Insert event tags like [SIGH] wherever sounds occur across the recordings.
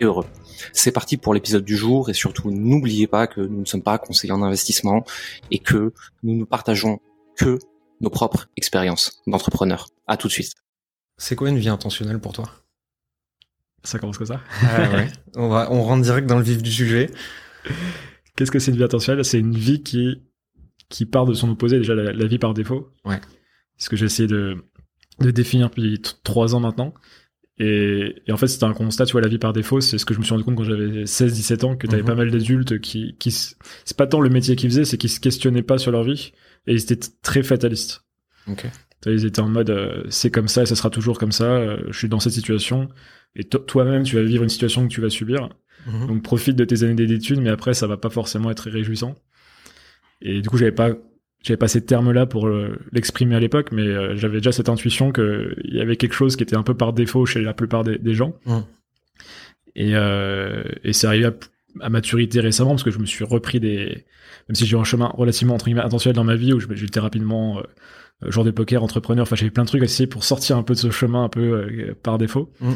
et heureux. C'est parti pour l'épisode du jour et surtout n'oubliez pas que nous ne sommes pas conseillers en investissement et que nous ne partageons que nos propres expériences d'entrepreneurs. À tout de suite. C'est quoi une vie intentionnelle pour toi? Ça commence comme ça? Ah ouais. [LAUGHS] on va on rentre direct dans le vif du sujet. Qu'est-ce que c'est une vie intentionnelle? C'est une vie qui qui part de son opposé déjà la, la vie par défaut. Ouais. Ce que j'essaie de de définir depuis trois ans maintenant. Et, et, en fait, c'était un constat, tu vois, la vie par défaut, c'est ce que je me suis rendu compte quand j'avais 16-17 ans, que t'avais avais pas mal d'adultes qui, qui c'est pas tant le métier qu'ils faisaient, c'est qu'ils se questionnaient pas sur leur vie, et ils étaient très fatalistes. Ok. Ils étaient en mode, euh, c'est comme ça, et ça sera toujours comme ça, euh, je suis dans cette situation, et toi-même, tu vas vivre une situation que tu vas subir, mhm. donc profite de tes années d'études, mais après, ça va pas forcément être réjouissant. Et du coup, j'avais pas j'avais pas ces termes-là pour euh, l'exprimer à l'époque, mais euh, j'avais déjà cette intuition qu'il y avait quelque chose qui était un peu par défaut chez la plupart des, des gens. Mmh. Et, euh, et c'est arrivé à, maturité récemment parce que je me suis repris des, même si j'ai eu un chemin relativement entre guillemets intentionnel dans ma vie où j'étais rapidement euh, joueur de poker, entrepreneur, enfin j'avais plein de trucs à essayer pour sortir un peu de ce chemin un peu par défaut. Mmh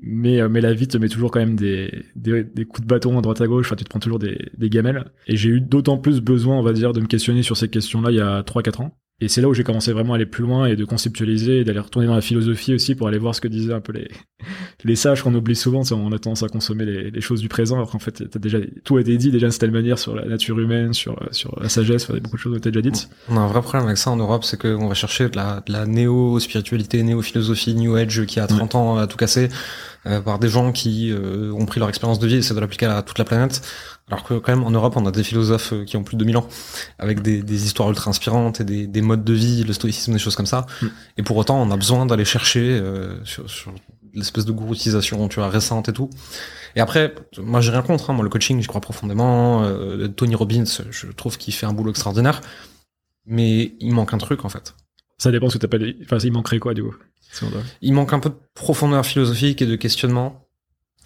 mais euh, mais la vie te met toujours quand même des, des, coups de bâton à droite à gauche. Enfin tu te prends toujours des, des gamelles. Et j'ai eu d'autant plus besoin on va dire de me questionner sur ces questions là il y a 3 4 ans et c'est là où j'ai commencé vraiment à aller plus loin et de conceptualiser et d'aller retourner dans la philosophie aussi pour aller voir ce que disaient un peu les, [LAUGHS] les sages qu'on oublie souvent. On a tendance à consommer les, les choses du présent. Alors qu'en fait, as déjà, tout a été dit déjà d'une telle manière sur la nature humaine, sur, sur la sagesse, enfin, beaucoup de choses ont été déjà dites. On a un vrai problème avec ça en Europe, c'est qu'on va chercher de la, de la néo-spiritualité, néo-philosophie, New Age qui a 30 ans à tout casser euh, par des gens qui euh, ont pris leur expérience de vie et essaient de l'appliquer à toute la planète. Alors que quand même en Europe, on a des philosophes euh, qui ont plus de 2000 ans, avec des, des histoires ultra inspirantes et des, des, modes de vie, le stoïcisme, des choses comme ça. Mm. Et pour autant, on a besoin d'aller chercher euh, sur, sur l'espèce de gouroutisation, tu vois, récente et tout. Et après, moi j'ai rien contre, hein, moi le coaching, j'y crois profondément. Euh, Tony Robbins, je trouve qu'il fait un boulot extraordinaire, mais il manque un truc en fait. Ça dépend ce que t'as pas Enfin, il manquerait quoi du coup Il manque un peu de profondeur philosophique et de questionnement.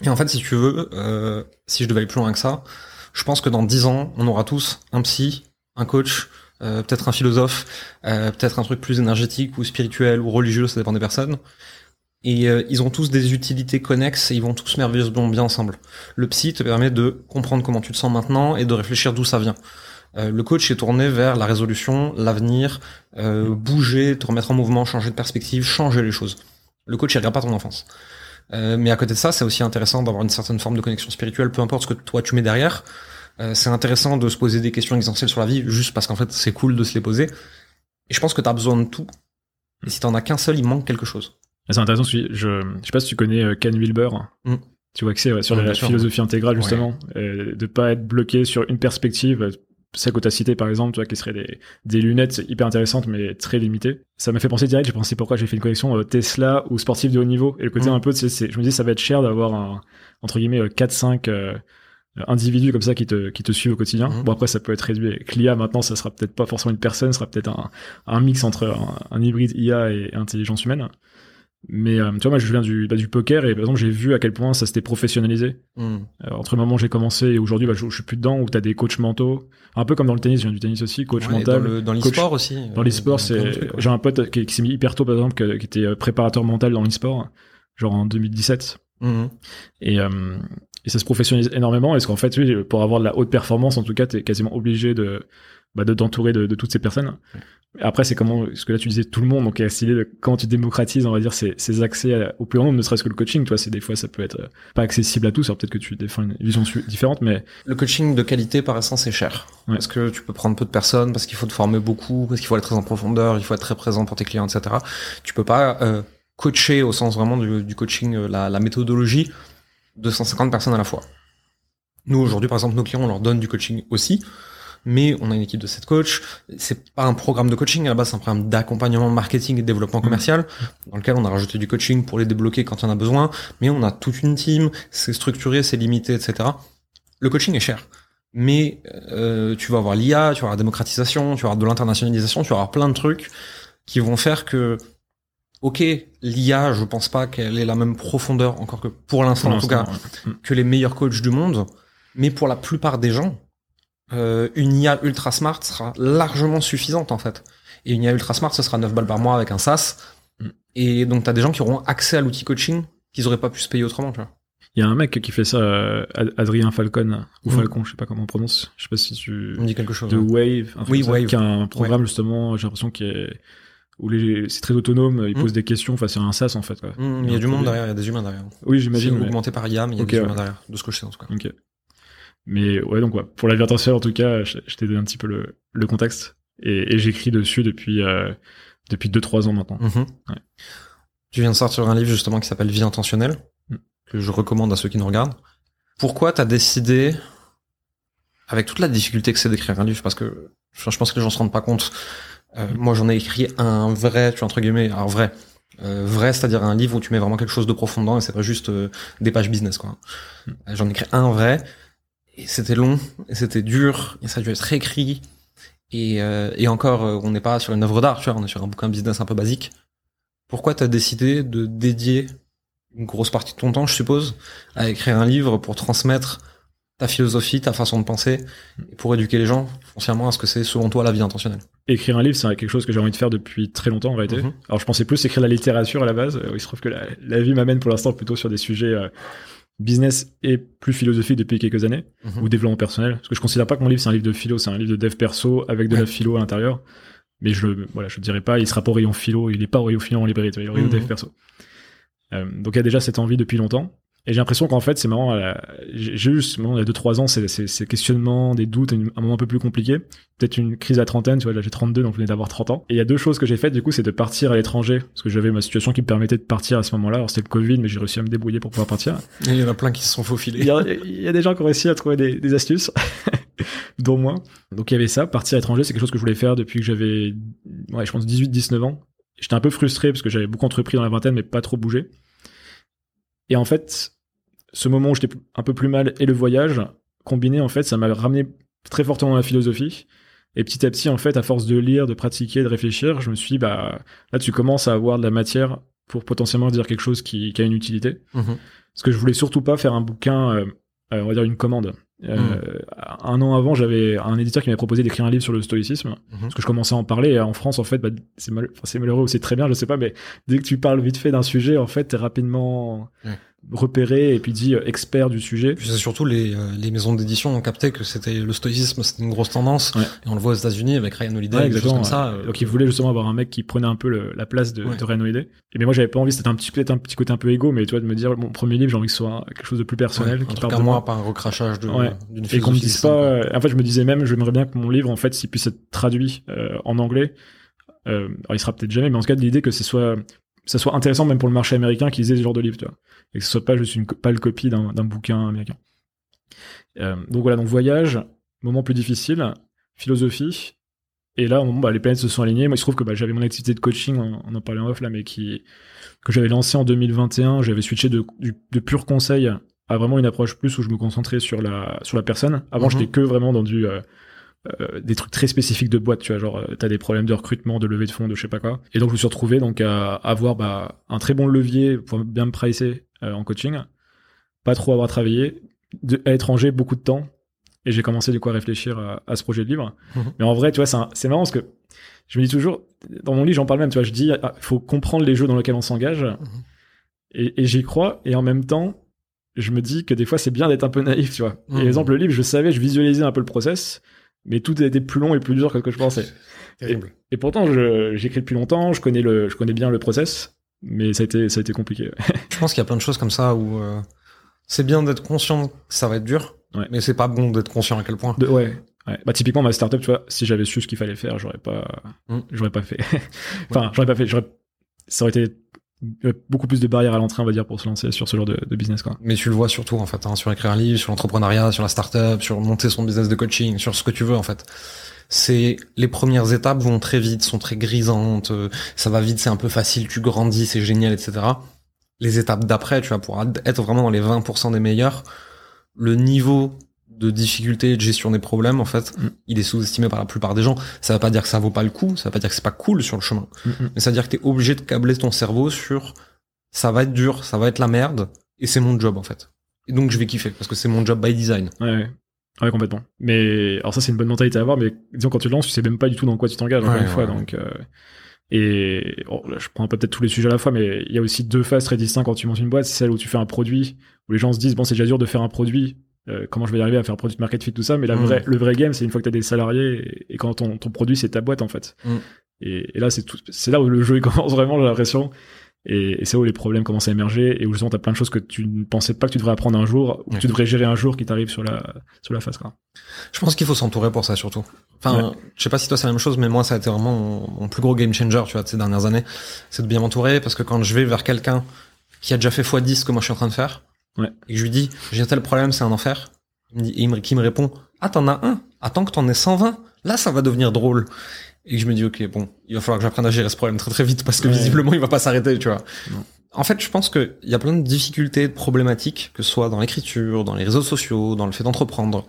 Et en fait, si tu veux, euh, si je devais aller plus loin que ça, je pense que dans dix ans, on aura tous un psy, un coach, euh, peut-être un philosophe, euh, peut-être un truc plus énergétique ou spirituel ou religieux, ça dépend des personnes. Et euh, ils ont tous des utilités connexes et ils vont tous merveilleusement bien ensemble. Le psy te permet de comprendre comment tu te sens maintenant et de réfléchir d'où ça vient. Le coach est tourné vers la résolution, l'avenir, bouger, te remettre en mouvement, changer de perspective, changer les choses. Le coach il regarde pas ton enfance. Euh, mais à côté de ça, c'est aussi intéressant d'avoir une certaine forme de connexion spirituelle, peu importe ce que toi tu mets derrière. Euh, c'est intéressant de se poser des questions essentielles sur la vie, juste parce qu'en fait c'est cool de se les poser. Et je pense que tu as besoin de tout. Et si t'en as qu'un seul, il manque quelque chose. C'est intéressant, je, je sais pas si tu connais euh, Ken Wilber. Mm. Tu vois que c'est sur la philosophie intégrale justement, de pas être bloqué sur une perspective celle que tu as cité par exemple, tu vois, qui serait des, des lunettes hyper intéressantes mais très limitées. Ça m'a fait penser direct, j'ai pensé pourquoi j'ai fait une collection euh, Tesla ou sportif de haut niveau. Et le côté mmh. un peu, c'est, je me dis ça va être cher d'avoir un, entre guillemets, 4-5 euh, euh, individus comme ça qui te, qui te suivent au quotidien. Mmh. Bon après ça peut être réduit avec l'IA maintenant, ça sera peut-être pas forcément une personne, ça sera peut-être un, un mix entre un, un hybride IA et intelligence humaine. Mais euh, tu vois, moi, je viens du, bah, du poker et par exemple, j'ai vu à quel point ça s'était professionnalisé. Mm. Euh, entre le moment où j'ai commencé et aujourd'hui, bah, je, je, suis plus dedans, où tu as des coachs mentaux. Un peu comme dans le tennis, je viens du tennis aussi, coach ouais, mental. Dans l'e-sport aussi. Dans l'e-sport, c'est. J'ai un pote qui, qui s'est mis hyper tôt, par exemple, qui, qui était euh, préparateur mental dans l'e-sport, genre en 2017. Mm. Et, euh, et ça se professionnalise énormément. Est-ce qu'en fait, oui, pour avoir de la haute performance, en tout cas, tu es quasiment obligé de bah, de t'entourer de, de, toutes ces personnes. Après, c'est comment, ce que là tu disais, tout le monde, donc il y a cette idée de quand tu démocratises, on va dire, ces, ces accès au plus grand nombre, ne serait-ce que le coaching, toi, c'est des fois, ça peut être euh, pas accessible à tous, alors peut-être que tu défends une vision différente, mais... Le coaching de qualité, par essence, c'est cher. Ouais. Parce que tu peux prendre peu de personnes, parce qu'il faut te former beaucoup, parce qu'il faut aller très en profondeur, il faut être très présent pour tes clients, etc. Tu peux pas euh, coacher au sens vraiment du, du coaching, euh, la, la méthodologie, 250 personnes à la fois. Nous, aujourd'hui, par exemple, nos clients, on leur donne du coaching aussi, mais on a une équipe de 7 coachs. C'est pas un programme de coaching, à la base, c'est un programme d'accompagnement marketing et développement commercial, dans lequel on a rajouté du coaching pour les débloquer quand en a besoin, mais on a toute une team, c'est structuré, c'est limité, etc. Le coaching est cher. mais euh, tu vas avoir l'IA, tu vas avoir la démocratisation, tu vas avoir de l'internationalisation, tu vas avoir plein de trucs qui vont faire que, ok, l'IA, je pense pas qu'elle ait la même profondeur, encore que pour l'instant en tout cas, que les meilleurs coachs du monde, mais pour la plupart des gens, euh, une IA ultra smart sera largement suffisante en fait. Et une IA ultra smart, ce sera 9 balles par mois avec un SaaS. Mm. Et donc, tu as des gens qui auront accès à l'outil coaching qu'ils auraient pas pu se payer autrement, tu vois. Il y a un mec qui fait ça, euh, Adrien Falcon, ou mm. Falcon, je sais pas comment on prononce. Je sais pas si tu. On dit quelque chose. De Wave. oui, Wave. Qui a un programme, justement, j'ai l'impression qu'il est, où les... c'est très autonome, il mm. pose des questions, enfin, c'est un SaaS, en fait, quoi. il y a du monde derrière, il y a des humains derrière. Oui, j'imagine. C'est augmenté par IA, mais il y a des humains derrière, de ce que je sais, en tout cas. Ok. Mais ouais, donc ouais, pour la virtuelle en tout cas, je, t'ai donné un petit peu le, le contexte. Et, et j'écris dessus depuis euh, depuis 2-3 ans maintenant. Mhm. Ouais. Tu viens de sortir un livre justement qui s'appelle Vie intentionnelle, mm. que je recommande à ceux qui nous regardent. Pourquoi t'as décidé, avec toute la difficulté que c'est d'écrire un livre, parce que je pense que les gens se rendent pas compte. Euh, moi, j'en ai écrit un vrai, tu vois, entre guillemets, alors vrai, euh, vrai, c'est-à-dire un livre où tu mets vraiment quelque chose de profond dedans et c'est pas juste euh, des pages business, quoi. Mm. J'en ai écrit un vrai et c'était long, et c'était dur, et ça a dû être réécrit. Et, euh, et encore, euh, on n'est pas sur une œuvre d'art, tu vois, on est sur un bouquin business un peu basique. Pourquoi t'as décidé de dédier une grosse partie de ton temps, je suppose, à écrire un livre pour transmettre ta philosophie, ta façon de penser, et pour éduquer les gens foncièrement à ce que c'est selon toi la vie intentionnelle? Écrire un livre, c'est quelque chose que j'ai envie de faire depuis très longtemps en réalité. Mhm. Alors je pensais plus écrire la littérature à la base. Il se trouve que la, la vie m'amène pour l'instant plutôt sur des sujets euh, business et plus philosophique depuis quelques années, mhm. ou développement personnel. Parce que je considère pas que mon livre c'est un livre de philo, c'est un livre de dev perso avec de la philo à l'intérieur. Mais je voilà, je dirais pas, il sera pas au rayon philo, il est pas au rayon philo en librairie, il est au rayon mhm. dev perso. Euh, donc il y a déjà cette envie depuis longtemps. Et j'ai l'impression qu'en fait, c'est marrant, j'ai juste, il y a 2-3 ans, ces questionnements, des doutes, un moment un peu plus compliqué. Peut-être une crise à trentaine, tu vois, là j'ai 32, donc je venais d'avoir 30 ans. Et il y a deux choses que j'ai faites, du coup, c'est de partir à l'étranger, parce que j'avais ma situation qui me permettait de partir à ce moment-là. Alors c'était le Covid, mais j'ai réussi à me débrouiller pour pouvoir partir. Et il y en a plein qui se sont faufilés. Il y a, il y a des gens qui ont réussi à trouver des, des astuces, [LAUGHS] dont moi. Donc il y avait ça, partir à l'étranger, c'est quelque chose que je voulais faire depuis que j'avais, ouais, je pense 18-19 ans. J'étais un peu frustré parce que j'avais beaucoup entrepris dans la vingtaine, mais pas trop bougé. Et en fait, ce moment où j'étais un peu plus mal et le voyage, combiné, en fait, ça m'a ramené très fortement dans la philosophie. Et petit à petit, en fait, à force de lire, de pratiquer, de réfléchir, je me suis dit, bah, là, tu commences à avoir de la matière pour potentiellement dire quelque chose qui, a une utilité. Mhm. Parce que je voulais surtout pas faire un bouquin, euh, euh, on va dire une commande. Euh, mhm. Un an avant, j'avais un éditeur qui m'avait proposé d'écrire un livre sur le stoïcisme, mhm. parce que je commençais à en parler. Et en France, en fait, bah, c'est malheureux ou c'est très bien, je sais pas, mais dès que tu parles vite fait d'un sujet, en fait, t'es rapidement repéré et puis dit euh, expert du sujet. C'est surtout les, euh, les maisons d'édition ont capté que c'était le stoïcisme, c'était une grosse tendance. Et on le voit aux États-Unis avec Ryan Holiday, des choses comme ça. Euh. Donc ils voulaient justement avoir un mec qui prenait un peu la place de, de Ryan Holiday. Et mais moi j'avais pas envie, c'était un petit peut-être un petit côté un peu égo, mais tu vois de me dire mon premier livre j'ai envie que ce soit quelque chose de plus personnel, qui parle de moi, pas un recrachage d'une Et qu'on me dise pas. En fait je me disais même, j'aimerais bien que mon livre en fait s'il puisse être traduit en anglais. Euh, alors il sera peut-être jamais, mais en tout cas l'idée que ce soit ça soit intéressant même pour le marché américain qui lisait ce genre de livre, tu vois. Et que ce soit pas juste une pâle copie d'un bouquin américain. Euh, donc voilà, donc voyage, moment plus difficile, philosophie. Et là, moment, bah, les planètes se sont alignées. Moi, il se trouve que bah, j'avais mon activité de coaching, on, en parlait en off là, mais qui que j'avais lancé en 2021. J'avais switché de, de pur conseil à vraiment une approche plus où je me concentrais sur la sur la personne. Avant, mhm. j'étais que vraiment dans du euh, euh, des trucs très spécifiques de boîte, tu vois, genre euh, t'as des problèmes de recrutement, de levée de fonds, de je sais pas quoi. Et donc je me suis retrouvé donc à avoir bah, un très bon levier pour bien me pricer euh, en coaching, pas trop avoir travaillé, de, à l'étranger beaucoup de temps, et j'ai commencé du coup à réfléchir à, ce projet de livre. Mhm. Mais en vrai, tu vois, c'est marrant parce que je me dis toujours, dans mon livre j'en parle même, tu vois, je dis, il ah, faut comprendre les jeux dans lesquels on s'engage, mhm. et, et j'y crois, et en même temps, je me dis que des fois c'est bien d'être un peu naïf, tu vois. Et mhm. exemple, le livre, je savais, je visualisais un peu le process, mais tout a été plus long et plus dur que ce que je pensais. [LAUGHS] Terrible. Et, pourtant, j'écris depuis longtemps, je connais le, je connais bien le process, mais ça a été, ça a été compliqué. [LAUGHS] je pense qu'il y a plein de choses comme ça où euh, c'est bien d'être conscient que ça va être dur, mais c'est pas bon d'être conscient à quel point. De, ouais. Ouais. Bah typiquement ma startup, tu vois, si j'avais su ce qu'il fallait faire, j'aurais pas, mm. j'aurais pas fait. [LAUGHS] enfin, j'aurais pas fait. J'aurais, ça aurait été beaucoup plus de barrières à l'entrée, on va dire, pour se lancer sur ce genre de, business. Quoi. Mais tu le vois surtout, en fait, hein, sur écrire un livre, sur l'entrepreneuriat, sur la startup, sur monter son business de coaching, sur ce que tu veux, en fait. C'est les premières étapes vont très vite, sont très grisantes, euh, ça va vite, c'est un peu facile, tu grandis, c'est génial, etc. Les étapes d'après, tu vas pouvoir être vraiment dans les 20% des meilleurs. Le niveau de difficulté de gestion des problèmes, en fait, mm. il est sous-estimé par la plupart des gens. Ça veut pas dire que ça vaut pas le coup, ça veut pas dire que c'est pas cool sur le chemin. Mm, mm. Mais ça veut dire que t'es obligé de câbler ton cerveau sur ça va être dur, ça va être la merde, et c'est mon job, en fait. Et donc je vais kiffer, parce que c'est mon job by design. Ouais, ouais. complètement. Mais alors ça c'est une bonne mentalité à avoir, mais disons quand tu lances, tu sais même pas du tout dans quoi tu t'engages encore une fois. Donc euh, et oh, je prends peut-être tous les sujets à la fois, mais il y a aussi deux phases très distinctes quand tu montes une boîte. C'est celle où tu fais un produit, où les gens se disent bon c'est déjà dur de faire un produit, euh, comment je vais y arriver à faire produit market fit tout ça mais la mm. le vrai game c'est une fois que tu as des salariés et, quand ton, ton produit c'est ta boîte en fait mm. et, là c'est tout c'est là où le jeu [LAUGHS] commence vraiment j'ai l'impression et, c'est où les problèmes commencent à émerger et où justement t'as plein de choses que tu ne pensais pas que tu devrais apprendre un jour ou que tu devrais gérer un jour qui t'arrive sur la sur la face quoi. Je pense qu'il faut s'entourer pour ça surtout. Enfin, je sais pas si toi c'est la même chose, mais moi ça a été vraiment mon, plus gros game changer, tu vois, de ces dernières années, c'est de bien m'entourer parce que quand je vais vers quelqu'un qui a déjà fait x10 ce que moi je suis en train de faire, Ouais. Et je lui dis, j'ai un tel problème, c'est un enfer. Il me dit, et il me, qui me répond, ah, t'en as un. Attends que t'en aies 120. Là, ça va devenir drôle. Et je me dis, ok, bon, il va falloir que j'apprenne à gérer ce problème très très vite parce que visiblement, il va pas s'arrêter, tu vois. En fait, je pense qu'il y a plein de difficultés, de problématiques, que ce soit dans l'écriture, dans les réseaux sociaux, dans le fait d'entreprendre,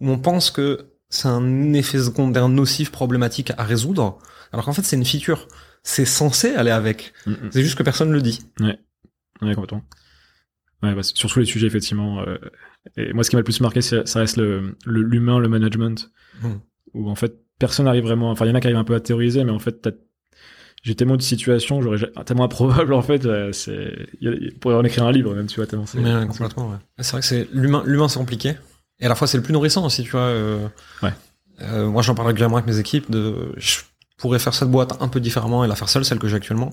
où on pense que c'est un effet secondaire nocif problématique à résoudre, alors qu'en fait, c'est une feature. C'est censé aller avec. Mm, mm. C'est juste que personne le dit. Ouais. Ouais, complètement. Ouais, bah, sur tous les sujets, effectivement. Euh, et moi, ce qui m'a le plus marqué, ça reste le l'humain, le, management, hmm. où en fait, personne n'arrive vraiment. Enfin, il y en a qui arrivent un peu à théoriser, mais en fait, j'ai tellement de situations, j'aurais tellement improbable en fait. Euh, c'est, il pourrait en écrire un livre même, tu vois, tellement c'est. complètement. Ouais. C'est vrai que c'est l'humain, l'humain c'est compliqué, et à la fois c'est le plus nourrissant aussi, tu vois. Euh, ouais. Euh, moi, j'en parle régulièrement avec mes équipes. De, je pourrais faire cette boîte un peu différemment et la faire seule, celle que j'ai actuellement,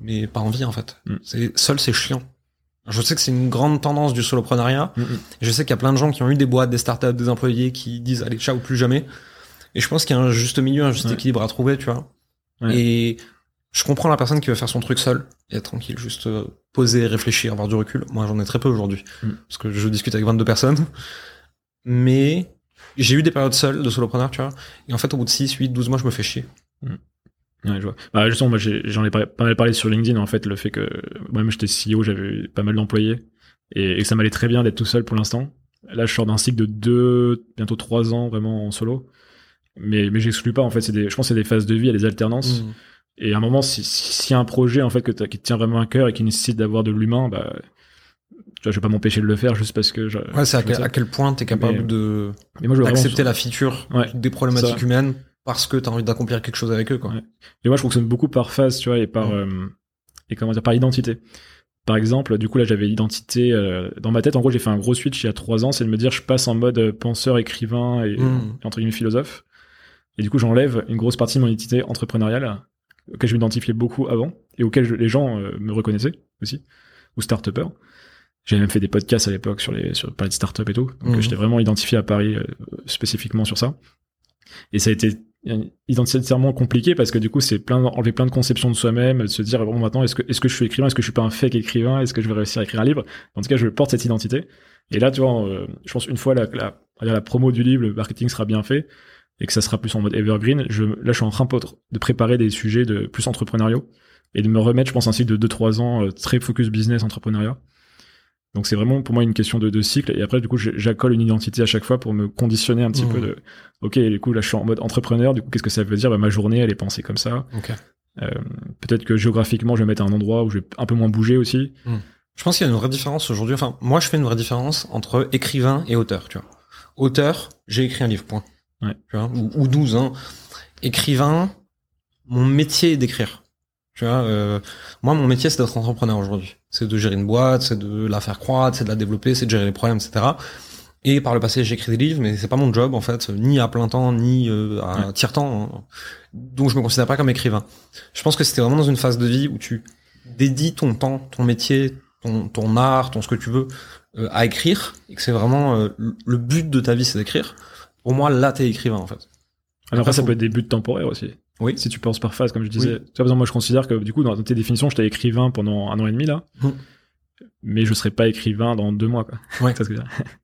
mais pas envie en fait. Hmm. C'est seul, c'est chiant. Je sais que c'est une grande tendance du soloprenariat. Mm, mm. Je sais qu'il y a plein de gens qui ont eu des boîtes, des startups, des employés qui disent allez ciao plus jamais. Et je pense qu'il y a un juste milieu, un juste équilibre à trouver, tu vois. Et je comprends la personne qui veut faire son truc seul et être tranquille, juste euh, poser, réfléchir, avoir du recul. Moi, j'en ai très peu aujourd'hui mm. parce que je discute avec 22 personnes. Mais j'ai eu des périodes seules de solopreneur, tu vois. Et en fait, au bout de 6, 8, 12 mois, je me fais chier. Ouais, je vois. Bah, justement, moi, j'en ai, pas mal parlé sur LinkedIn, en fait, le fait que moi-même j'étais CEO, j'avais pas mal d'employés et, et, ça m'allait très bien d'être tout seul pour l'instant. Là, je sors d'un cycle de deux, bientôt trois ans vraiment en solo. Mais, mais j'exclus pas, en fait, c'est des, je pense que c'est des phases de vie, il y a des alternances. Mmh. Et à un moment, si, s'il y a un projet, en fait, que qui te tient vraiment à cœur et qui nécessite d'avoir de l'humain, bah, je vais pas m'empêcher de le faire juste parce que je, ouais, c'est à, quel, à quel point t'es capable de, mais moi, d'accepter la feature des problématiques humaines parce que tu as envie d'accomplir quelque chose avec eux quoi. Et moi je fonctionne beaucoup par phase, tu vois, et par euh, et comment dire par identité. Par exemple, du coup là j'avais l'identité euh, dans ma tête. En gros j'ai fait un gros switch il y a trois ans, c'est de me dire je passe en mode penseur, écrivain et, mmh. entre guillemets philosophe. Et du coup j'enlève une grosse partie de mon identité entrepreneuriale auquel je m'identifiais beaucoup avant et auquel les gens euh, me reconnaissaient aussi ou start-upper. J'ai même fait des podcasts à l'époque sur les sur parler de start-up et tout. Donc mmh. j'étais vraiment identifié à Paris spécifiquement sur ça. Et ça a été identitairement compliqué parce que du coup c'est plein enlever plein de conceptions de soi-même de se dire bon maintenant est-ce que est-ce que je suis écrivain? Est-ce que je suis pas un fake écrivain? Est-ce que je vais réussir à écrire un livre? En tout cas je porte cette identité. Et là tu vois euh, je pense une fois la, la, la promo du livre le marketing sera bien fait et que ça sera plus en mode evergreen. Je là je suis en train de préparer des sujets de plus entrepreneuriaux et de me remettre je pense cycle de 2-3 ans euh, très focus business entrepreneuriat donc c'est vraiment pour moi une question de, de, cycle. Et après, du coup, j'accole une identité à chaque fois pour me conditionner un petit peu mmh. de, ok, du coup, là, je suis en mode entrepreneur. Du coup, qu'est-ce que ça veut dire? Bah, Ma journée, elle est pensée comme ça. Euh, Peut-être que géographiquement, je vais mettre un endroit où je vais un peu moins bouger aussi. Mmh. Je pense qu'il y a une vraie différence aujourd'hui. Enfin, moi, je fais une vraie différence entre écrivain et auteur. Tu vois, auteur, j'ai écrit un livre. Point. Ouais. Tu vois, ou, ou 12. Hein. Écrivain, mon métier est d'écrire. Tu vois, euh, moi, mon métier, c'est d'être entrepreneur aujourd'hui. C'est de gérer une boîte, c'est de la faire croître, c'est de la développer, c'est de gérer les problèmes, etc. Et par le passé, j'ai écrit des livres, mais c'est pas mon job, en fait, ni à plein temps, ni euh, à tiers-temps. Hein. Donc, je me considère pas comme écrivain. Je pense que c'était vraiment dans une phase de vie où tu dédies ton temps, ton métier, ton, ton art, ton ce que tu veux, euh, à écrire, et que c'est vraiment euh, le but de ta vie, c'est d'écrire. Pour moi, là, t'es écrivain, en fait. Alors après, ça peut être des buts temporaires aussi. Oui. Si tu penses par phase, comme je disais. Tu vois, moi, je considère que, du coup, dans tes définitions, j'étais écrivain pendant un an et demi, là. Mmh. Mais je serais pas écrivain dans deux mois, quoi. Ouais. [LAUGHS]